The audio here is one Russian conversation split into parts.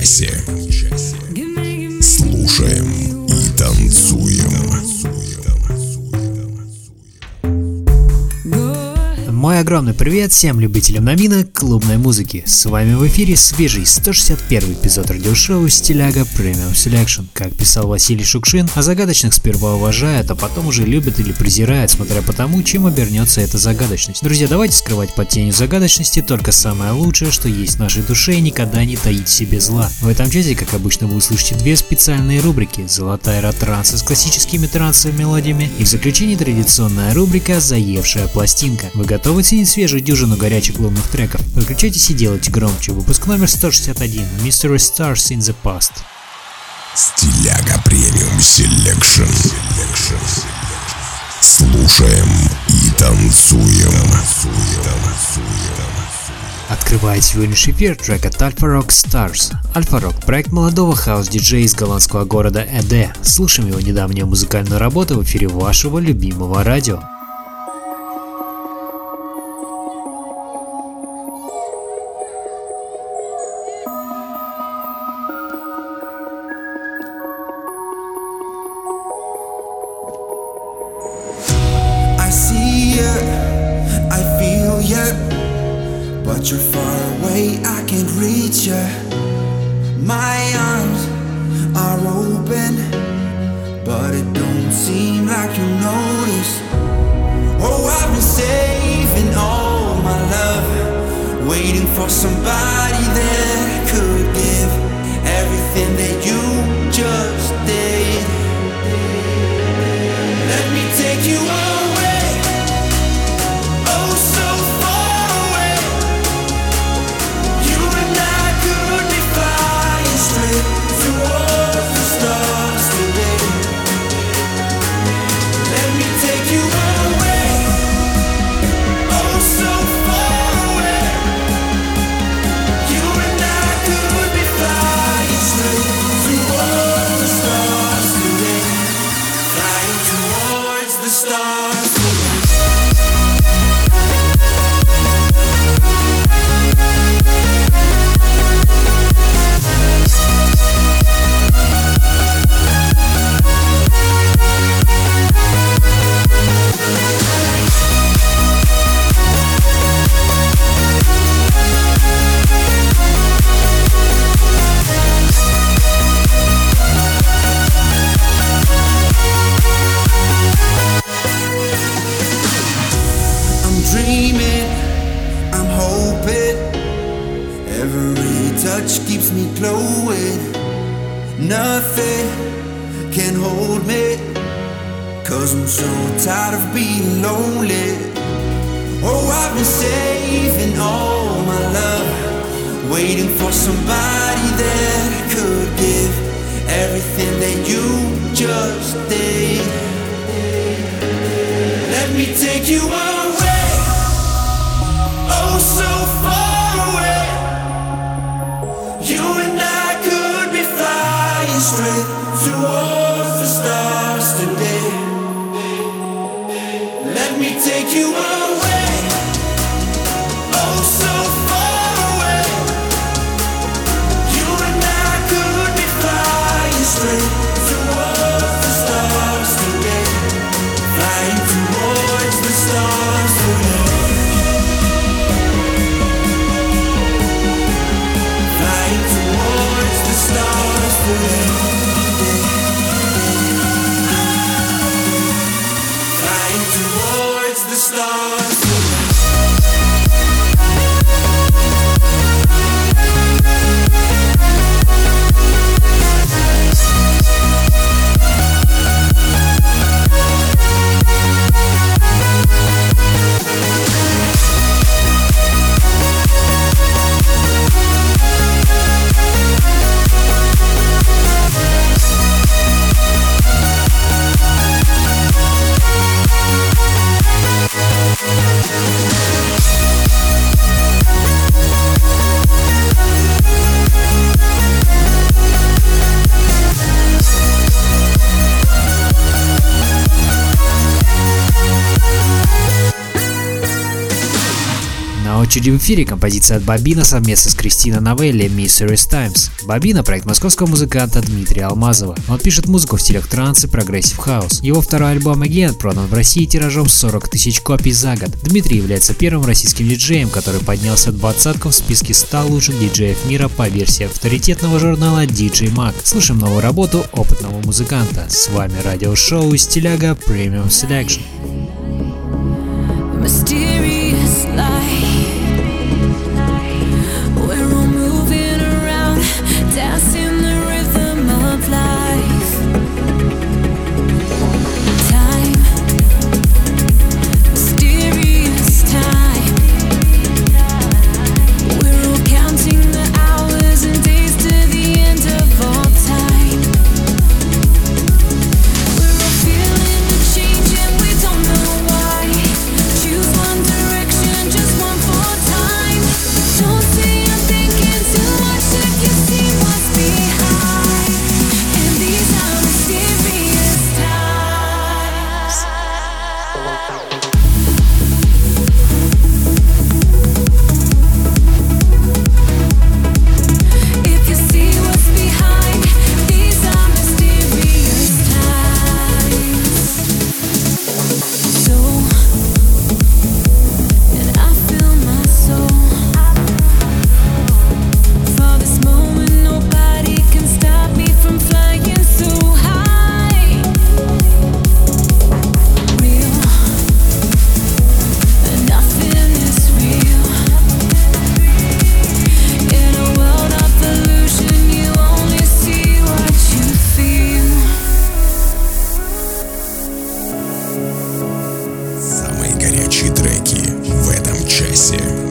Этом часе. Привет всем любителям новинок клубной музыки. С вами в эфире свежий 161 эпизод радиошоу Стиляга Premium Selection. Как писал Василий Шукшин, а загадочных сперва уважают, а потом уже любят или презирают, смотря по тому, чем обернется эта загадочность. Друзья, давайте скрывать под тенью загадочности только самое лучшее, что есть в нашей душе и никогда не таить себе зла. В этом часе, как обычно, вы услышите две специальные рубрики. Золотая эра транса с классическими трансовыми мелодиями и в заключении традиционная рубрика «Заевшая пластинка». Вы готовы оценить свежую дюжину горячих клубных треков? Включайтесь и делайте громче. Выпуск номер 161. Mysterious Stars in the Past. Стиляга Premium Selection. Слушаем и танцуем. Открывает сегодняшний эфир трек от Alpharock Stars. Alpharock – проект молодого хаус-диджея из голландского города Эде. Слушаем его недавнюю музыкальную работу в эфире вашего любимого радио. But you're far away, I can't reach you. My been saving all my love. Waiting for somebody that could give everything that you just did. Let me take you away, oh so far На очереди в эфире композиция от Bobina совместно с Кристиной Новелли Mysterious Times. Bobina – проект московского музыканта Дмитрия Алмазова. Он пишет музыку в стилях транс и progressive house. Его второй альбом Again продан в России тиражом 40 тысяч копий за год. Дмитрий является первым российским диджеем, который поднялся в двадцатку в списке 100 лучших диджеев мира по версии авторитетного журнала DJ Mag. Слушаем новую работу опытного музыканта. С вами радиошоу Стиляга Premium Selection. here.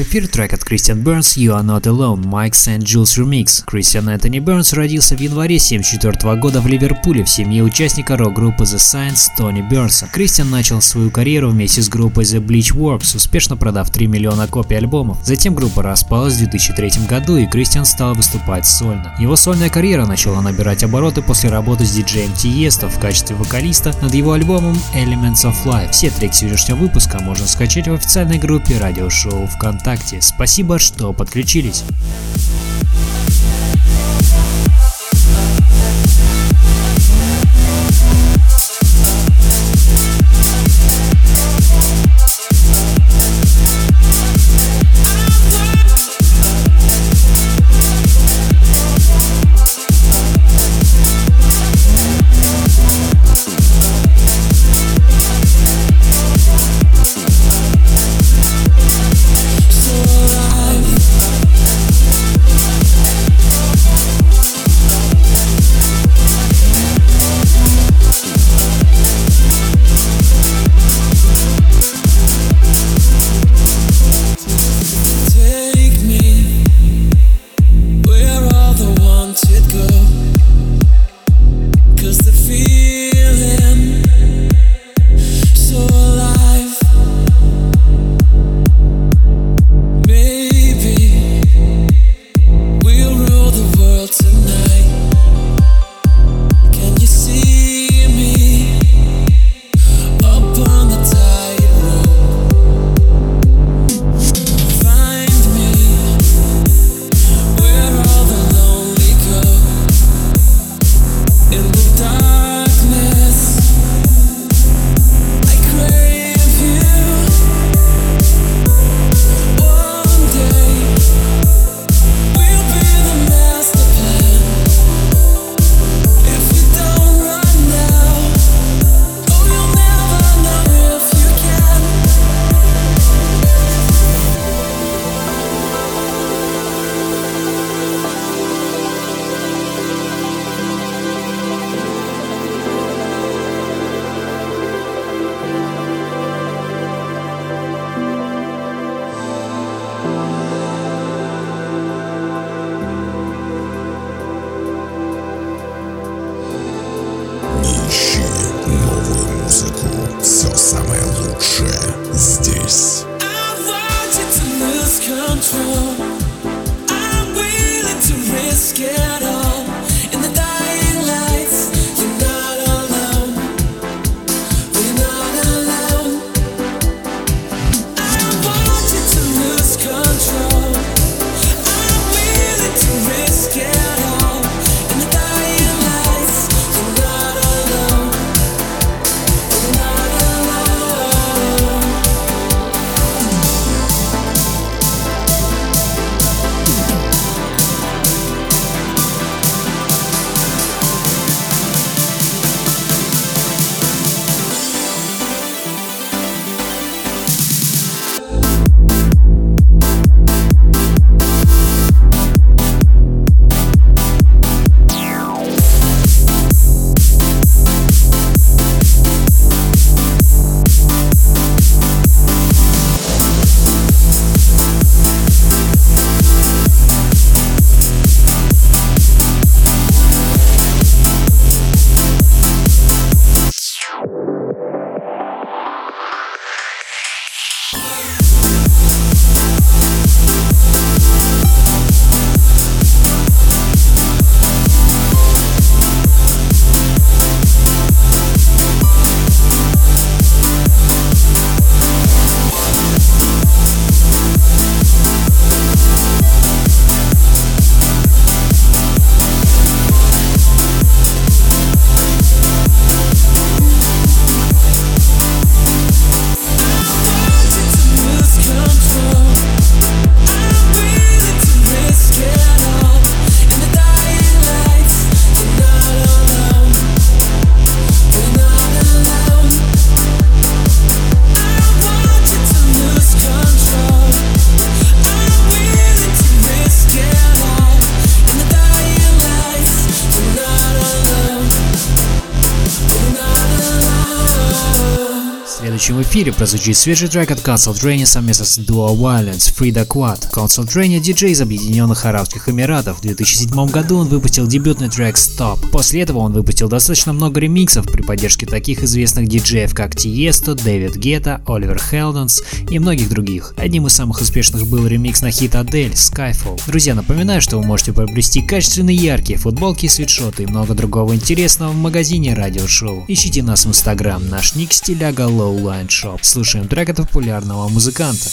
В эфир трек от Кристиан Бернс «You Are Not Alone» Mike St. Jules Remix. Кристиан Энтони Бернс родился в январе 1974 года в Ливерпуле в семье участника рок-группы The Science Тони Бернса. Кристиан начал свою карьеру вместе с группой The Bleach Works, успешно продав 3 миллиона копий альбомов. Затем группа распалась в 2003 году и Кристиан стал выступать сольно. Его сольная карьера начала набирать обороты после работы с диджеем Тиесто в качестве вокалиста над его альбомом Elements of Life. Все треки сегодняшнего выпуска можно скачать в официальной группе радио радиошоу ВКонтакте. Спасибо, что подключились. Эфире прозвучит свежий трек от Council Drain совместно с Duo Violence Frida Quad. Council Drain – диджей из Объединенных Арабских Эмиратов. В 2007 году он выпустил дебютный трек Stop. После этого он выпустил достаточно много ремиксов при поддержке таких известных диджеев, как Tiesto, Дэвид Гетта, Оливер Хелденс и многих других. Одним из самых успешных был ремикс на хит Адель Skyfall. Друзья, напоминаю, что вы можете приобрести качественные яркие футболки, свитшоты и много другого интересного в магазине радиошоу. Ищите нас в инстаграм, наш ник стиляга онлайн шоп. Слушаем трек от популярного музыканта.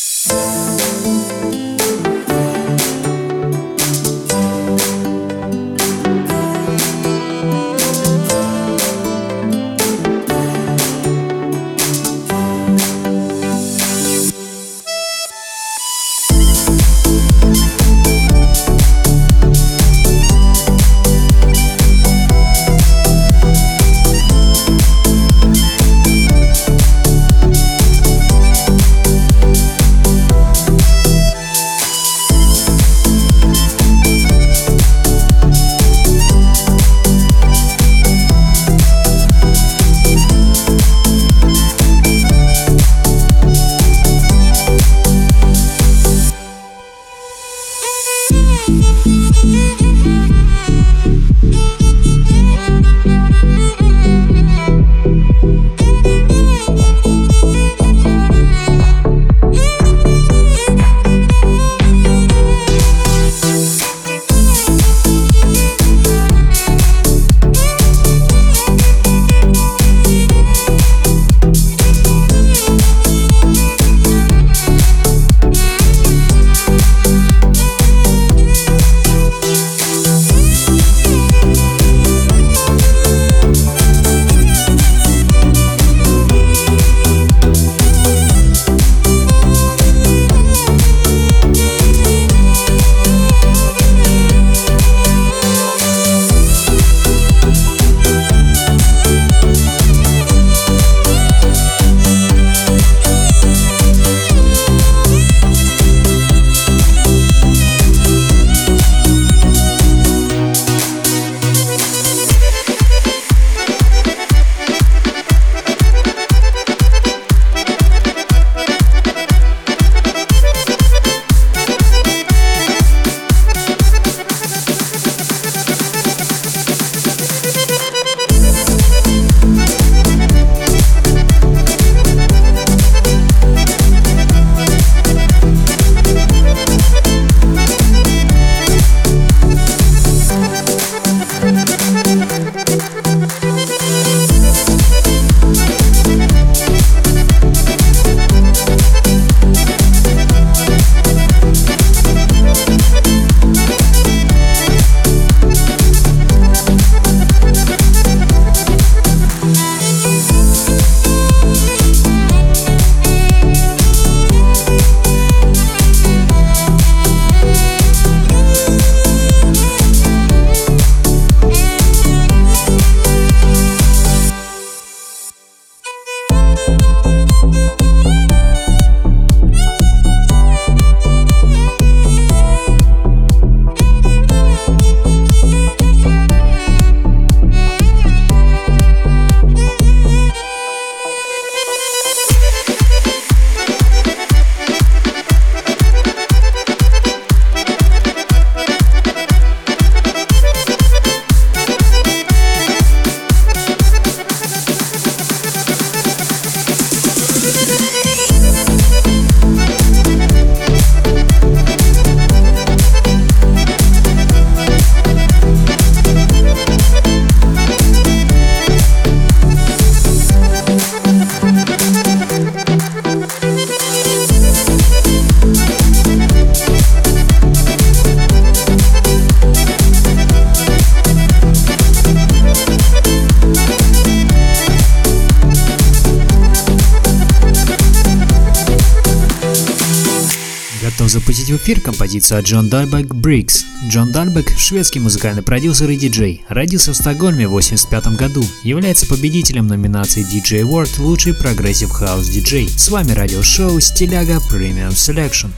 Эфир композицию от Джон Дальбек «Bricks». Джон Дальбек – шведский музыкальный продюсер и диджей. Родился в Стокгольме в 1985 году. Является победителем номинации DJ Award «Лучший progressive house диджей». С вами радиошоу «Стиляга Premium Selection».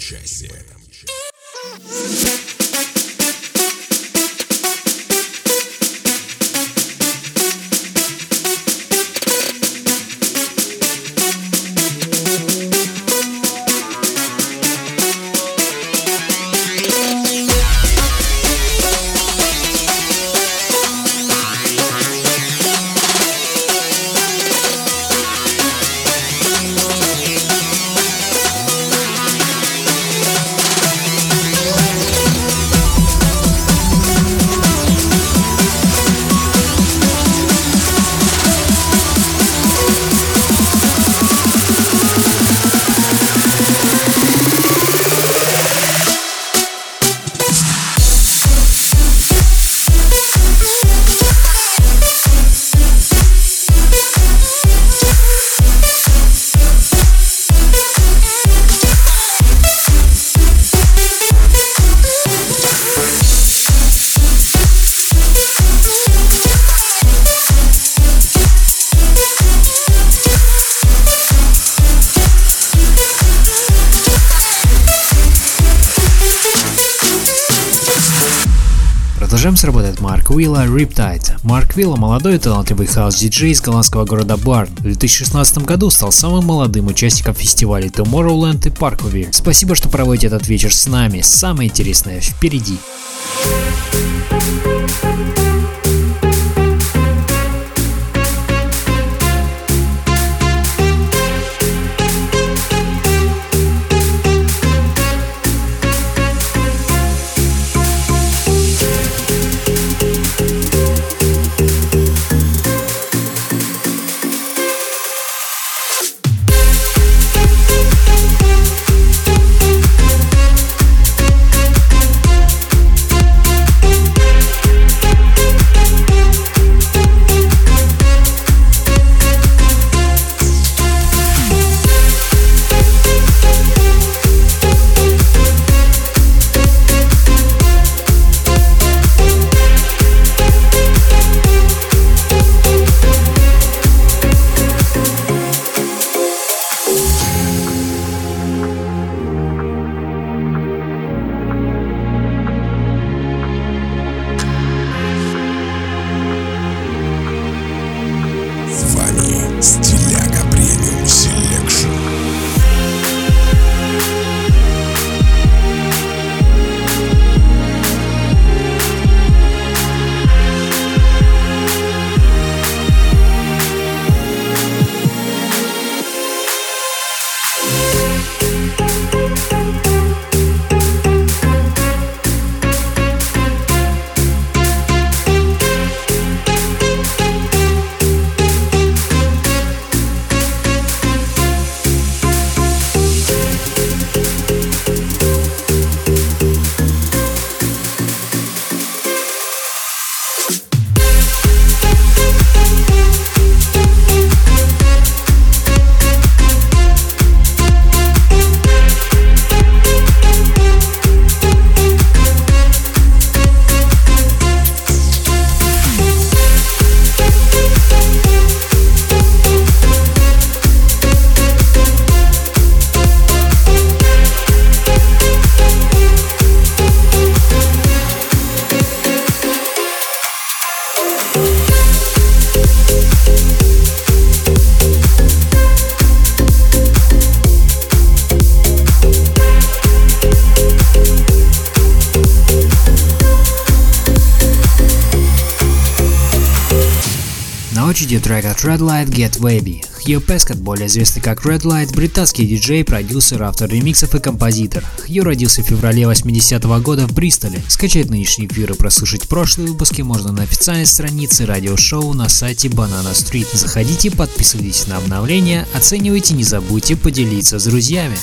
Джемс Уилла Riptide. Марк Вилла – молодой и талантливый хаос-диджей из голландского города Барн. В 2016 году стал самым молодым участником фестивалей Tomorrowland и Parkville. Спасибо, что проводите этот вечер с нами. Самое интересное впереди. очереди трек от Red Light Get Wavy. Хью Пескот, более известный как Red Light, британский диджей, продюсер, автор ремиксов и композитор. Хью родился в феврале 80 -го года в Бристоле. Скачать нынешний эфир и прослушать прошлые выпуски можно на официальной странице радиошоу на сайте Banana Street. Заходите, подписывайтесь на обновления, оценивайте, не забудьте поделиться с друзьями.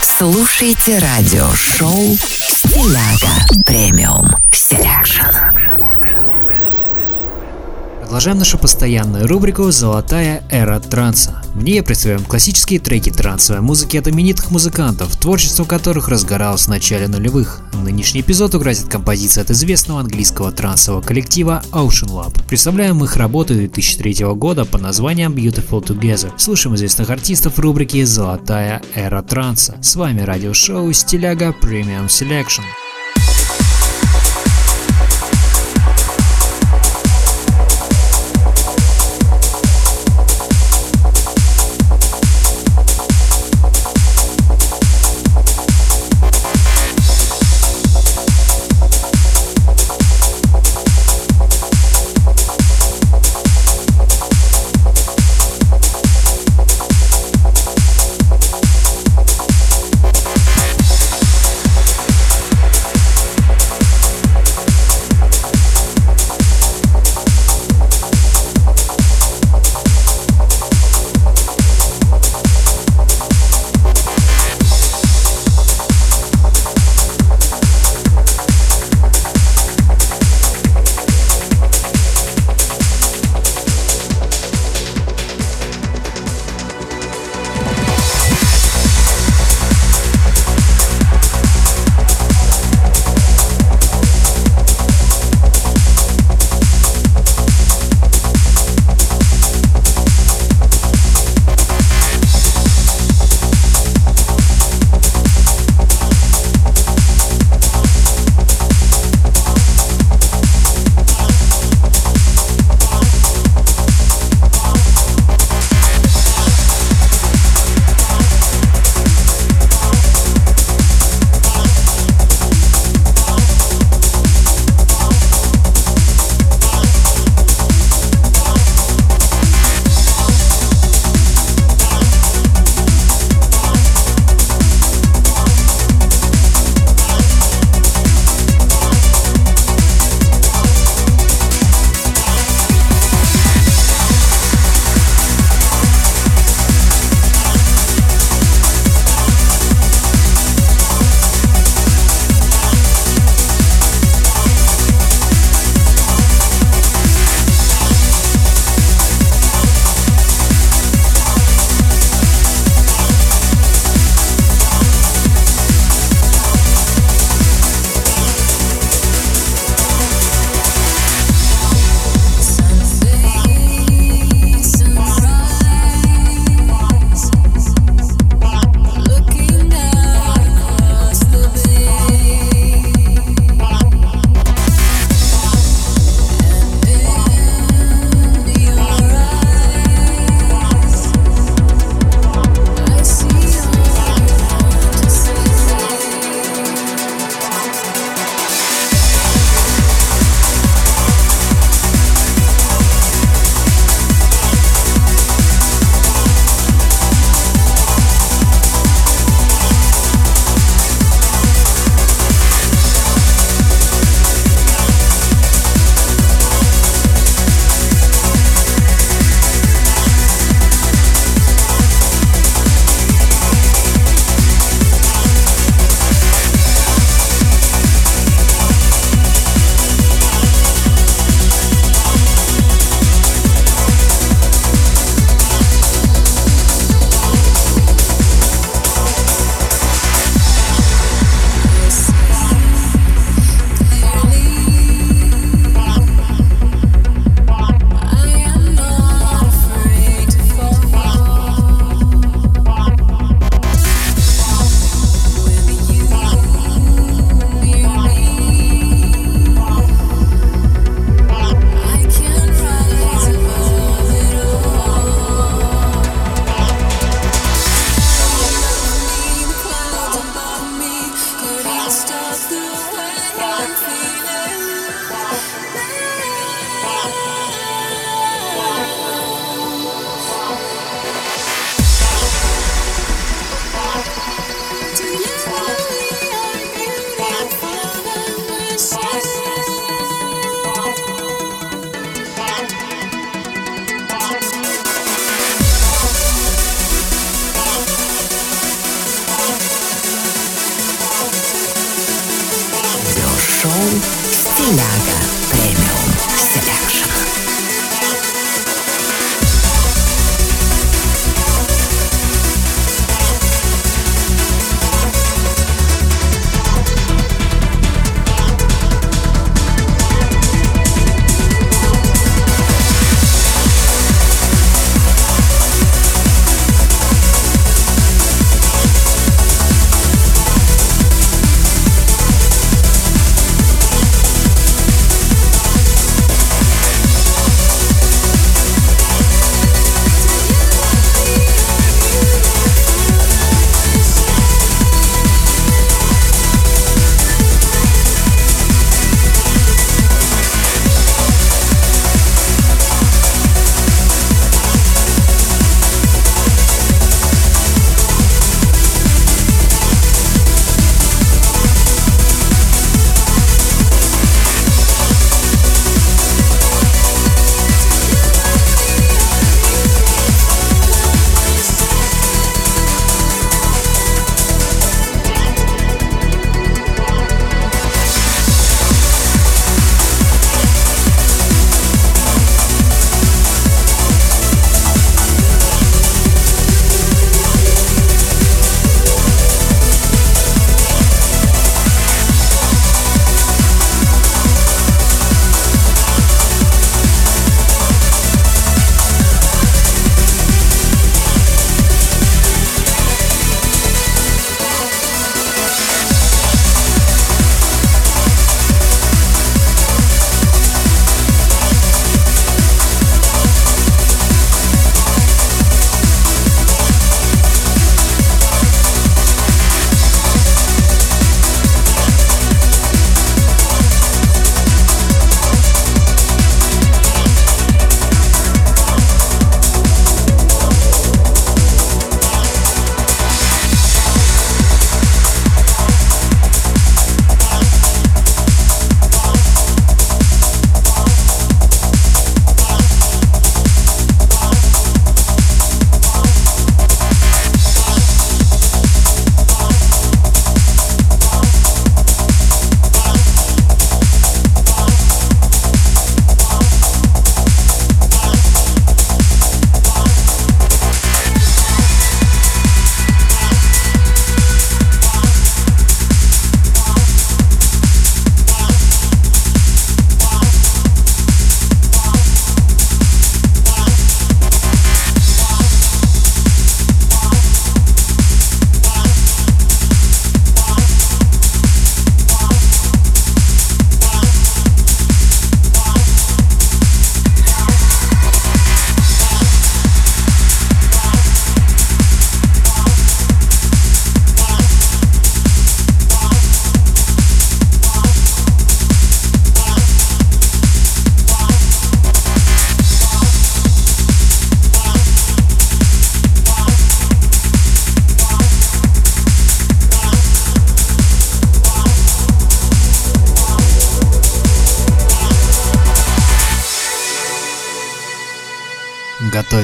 Слушайте радиошоу «Стиляга Premium Selection». Продолжаем нашу постоянную рубрику «Золотая эра транса». В ней представляем классические треки трансовой музыки от именитых музыкантов, творчество которых разгоралось в начале нулевых. Нынешний эпизод украсит композиция от известного английского трансового коллектива OceanLab. Представляем их работу 2003 года под названием Beautiful Together. Слушаем известных артистов в рубрике «Золотая эра транса». С вами радиошоу «Стиляга Premium Selection».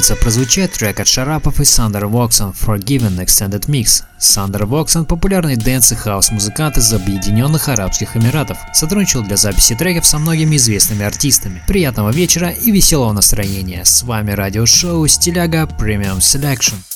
Готовится прозвучать трек от Шарапов и Сандер Воксон Forgiven Extended Mix. Сандер Воксон – популярный dance и хаус-музыкант из Объединенных Арабских Эмиратов. Сотрудничал для записи треков со многими известными артистами. Приятного вечера и веселого настроения. С вами радиошоу Стиляга Premium Selection.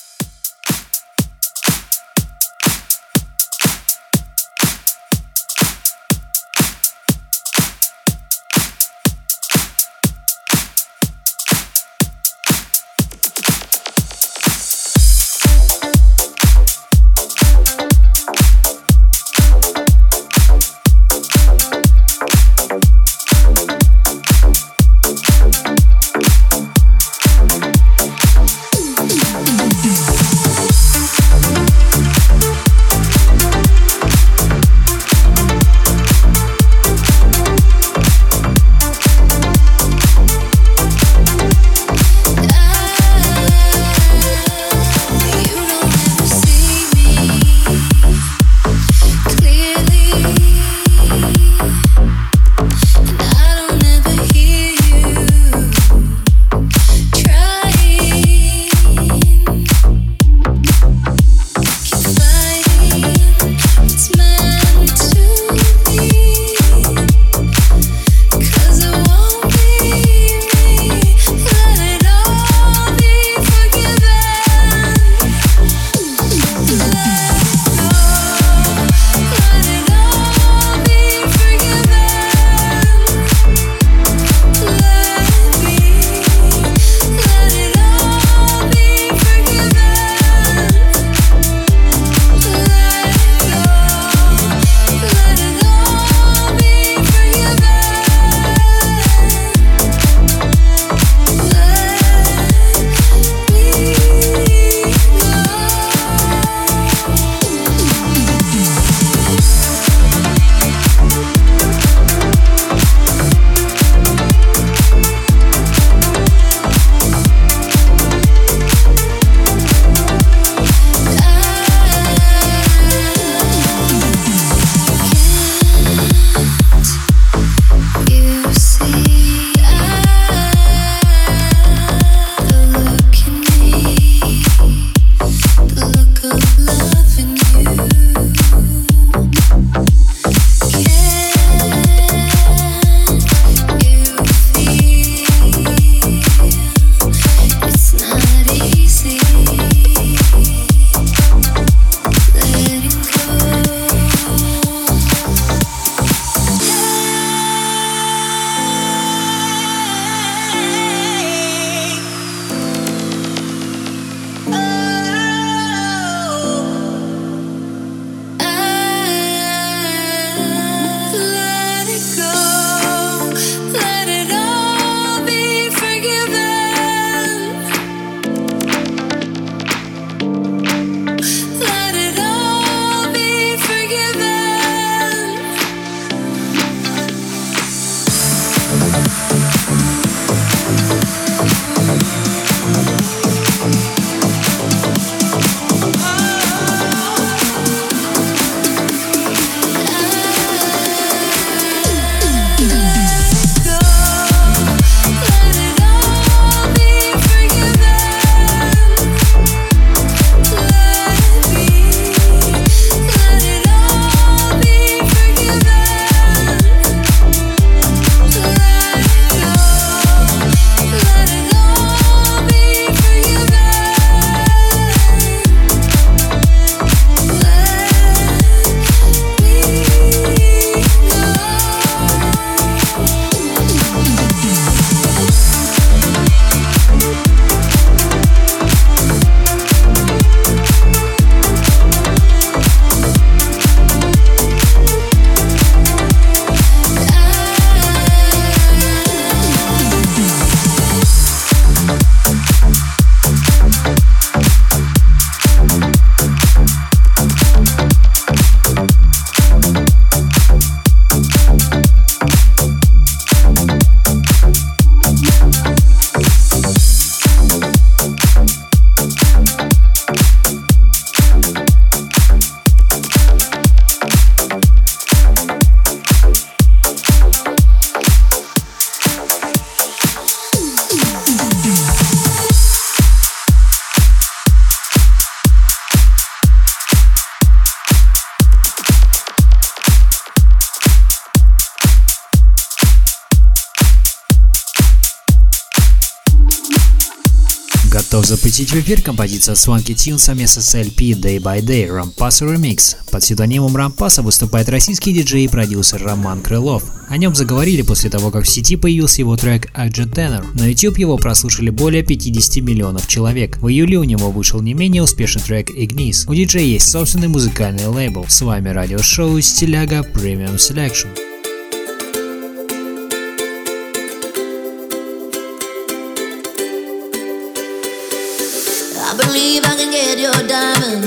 Запустить в эфир композиция Swanky Tune совместно с LP Day by Day Rampasa Remix. Под псевдонимом Рампаса выступает российский диджей и продюсер Роман Крылов. О нем заговорили после того, как в сети появился его трек Аджа Tenor. На YouTube его прослушали более 50 миллионов человек. В июле у него вышел не менее успешный трек Ignis. У диджея есть собственный музыкальный лейбл. С вами радиошоу Стиляга Premium Selection.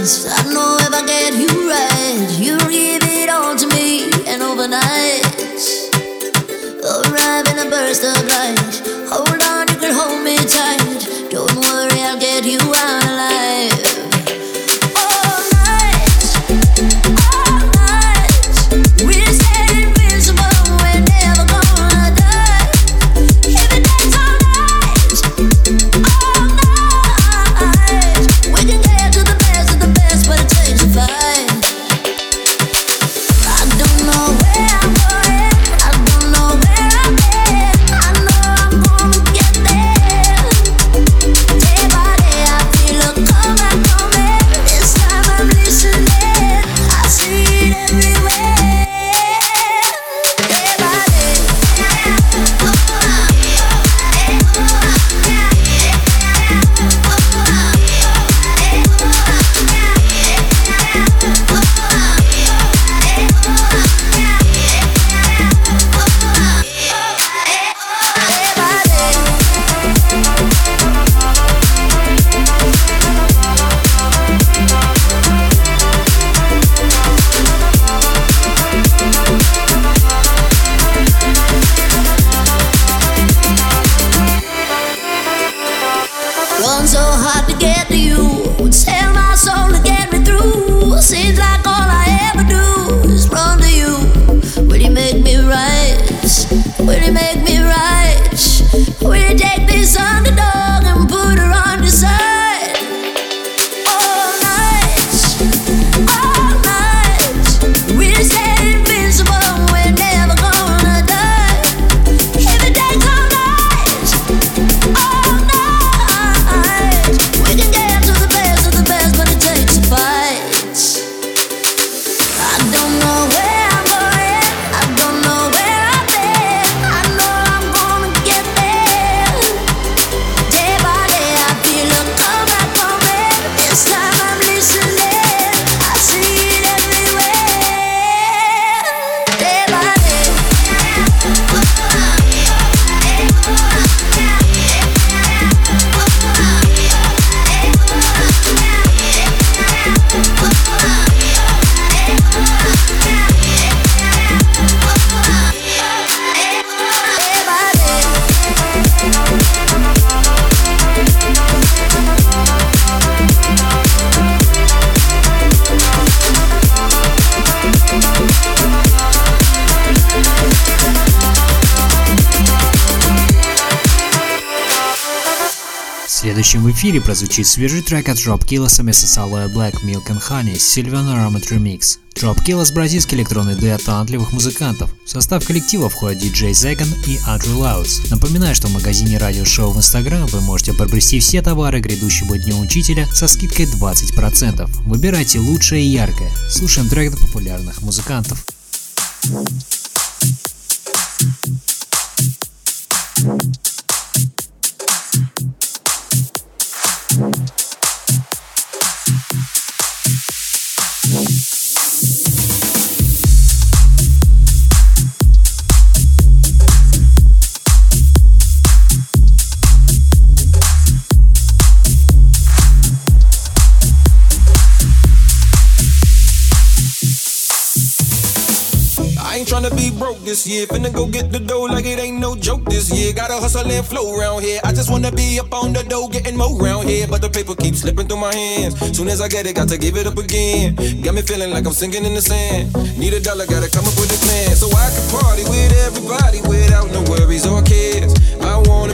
I know if I get you right, you'll give it all to me. And overnight, arrive in a burst of light. Hold следующем в эфире прозвучит свежий трек от Dropkilla совместно с Aloe Black Milk and Honey Sylvan Aromat Remix. Dropkilla – бразильский электронный дуэт талантливых музыкантов. В состав коллектива входят DJ Zegan и Andrew Laus. Напоминаю, что в магазине радиошоу в Instagram вы можете приобрести все товары грядущего Дня Учителя со скидкой 20%. Выбирайте лучшее и яркое. Слушаем трек популярных музыкантов. thank you broke this year. Finna go get the dough like it ain't no joke this year. Gotta hustle and flow around here. I just wanna be up on the dough, getting more around here. But the paper keeps slipping through my hands. Soon as I get it, got to give it up again. Got me feeling like I'm sinking in the sand. Need a dollar, gotta come up with a plan. So I can party with everybody without no worries or cares. I wanna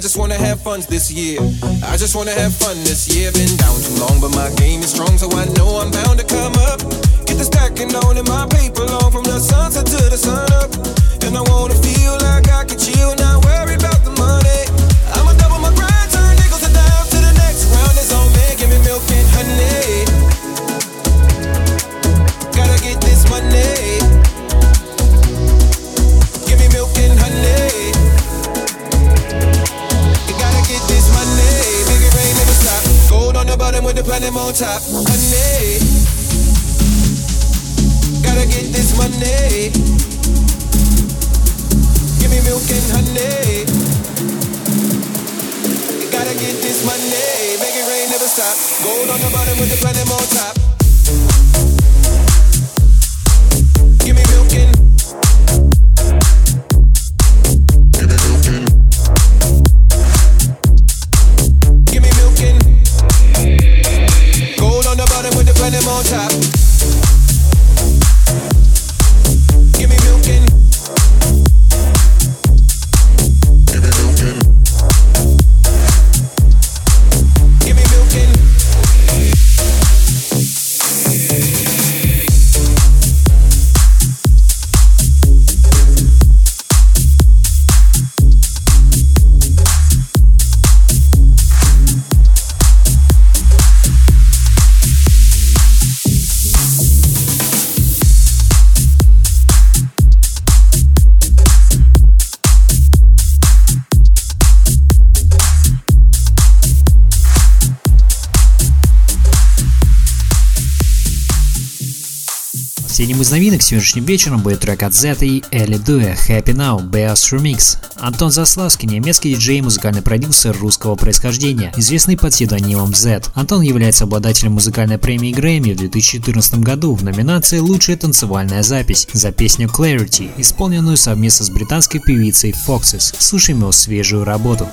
I just wanna have fun this year. I just wanna have fun this year. This money. Make it rain, never stop. Gold on the bottom with the platinum on top. Сегодняшним вечером будет трек от Z и Элли Дуэ Happy Now Bears Remix. Антон Заславский – немецкий диджей и музыкальный продюсер русского происхождения, известный под псевдонимом Z. Антон является обладателем музыкальной премии Грэмми в 2014 году в номинации «Лучшая танцевальная запись» за песню Clarity, исполненную совместно с британской певицей Foxes. Слушаем его свежую работу.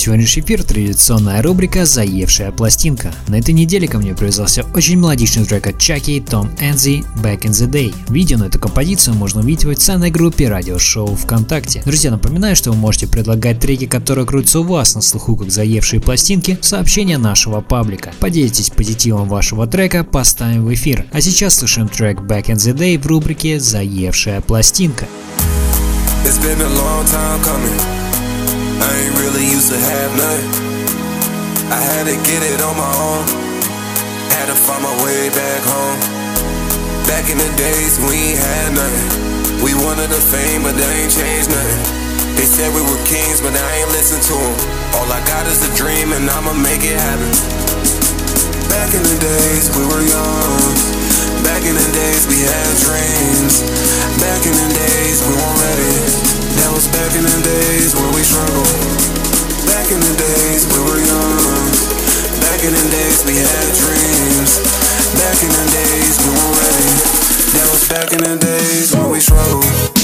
Сегодняшний эфир, традиционная рубрика «Заевшая пластинка». На этой неделе ко мне привязался очень мелодичный трек от Чаки Том Энзи «Back in the Day». Видео на эту композицию можно увидеть в официальной группе радиошоу ВКонтакте. Друзья, напоминаю, что вы можете предлагать треки, которые крутятся у вас на слуху как заевшие пластинки, в сообщения нашего паблика. Поделитесь позитивом вашего трека, поставим в эфир. А сейчас слушаем трек «Back in the Day» в рубрике «Заевшая пластинка». It's been a long time coming. I ain't really used to have nothing. I had to get it on my own. Had to find my way back home. Back in the days we ain't had nothing. We wanted the fame, but that ain't changed nothing. They said we were kings, but I ain't listen to them. All I got is a dream, and I'ma make it happen. Back in the days we were young. Back in the days we had dreams. Back in the days we weren't ready. Was back in the days when we struggled. Back in the days we were young. Back in the days we had dreams. Back in the days we were ready. That was back in the days when we struggled.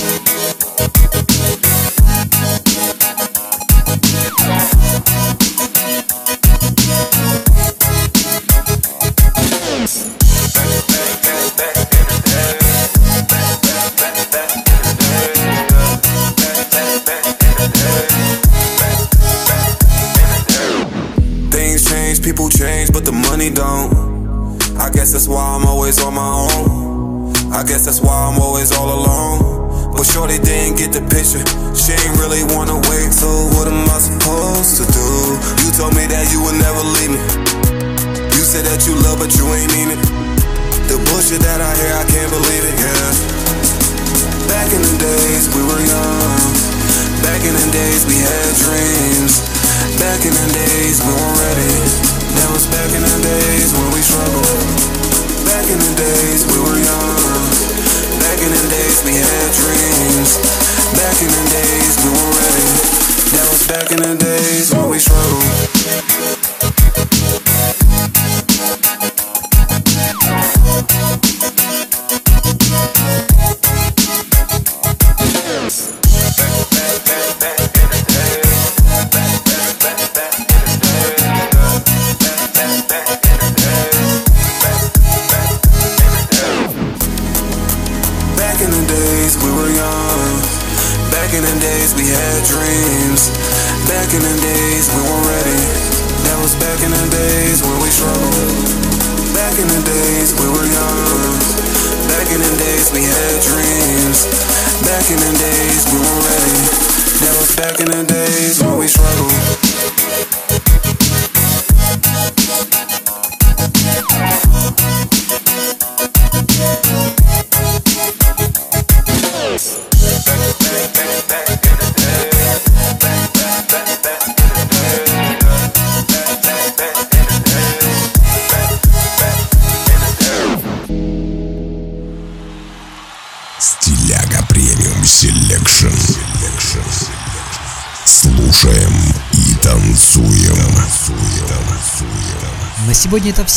That's why I'm always on my own. I guess that's why I'm always all alone. But Shorty didn't get the picture. She ain't really wanna wait, so what am I supposed to do? You told me that you would never leave me. You said that you love, but you ain't mean it. The bullshit that I hear, I can't believe it, yeah. Back in the days we were young. Back in the days we had dreams. Back in the days we weren't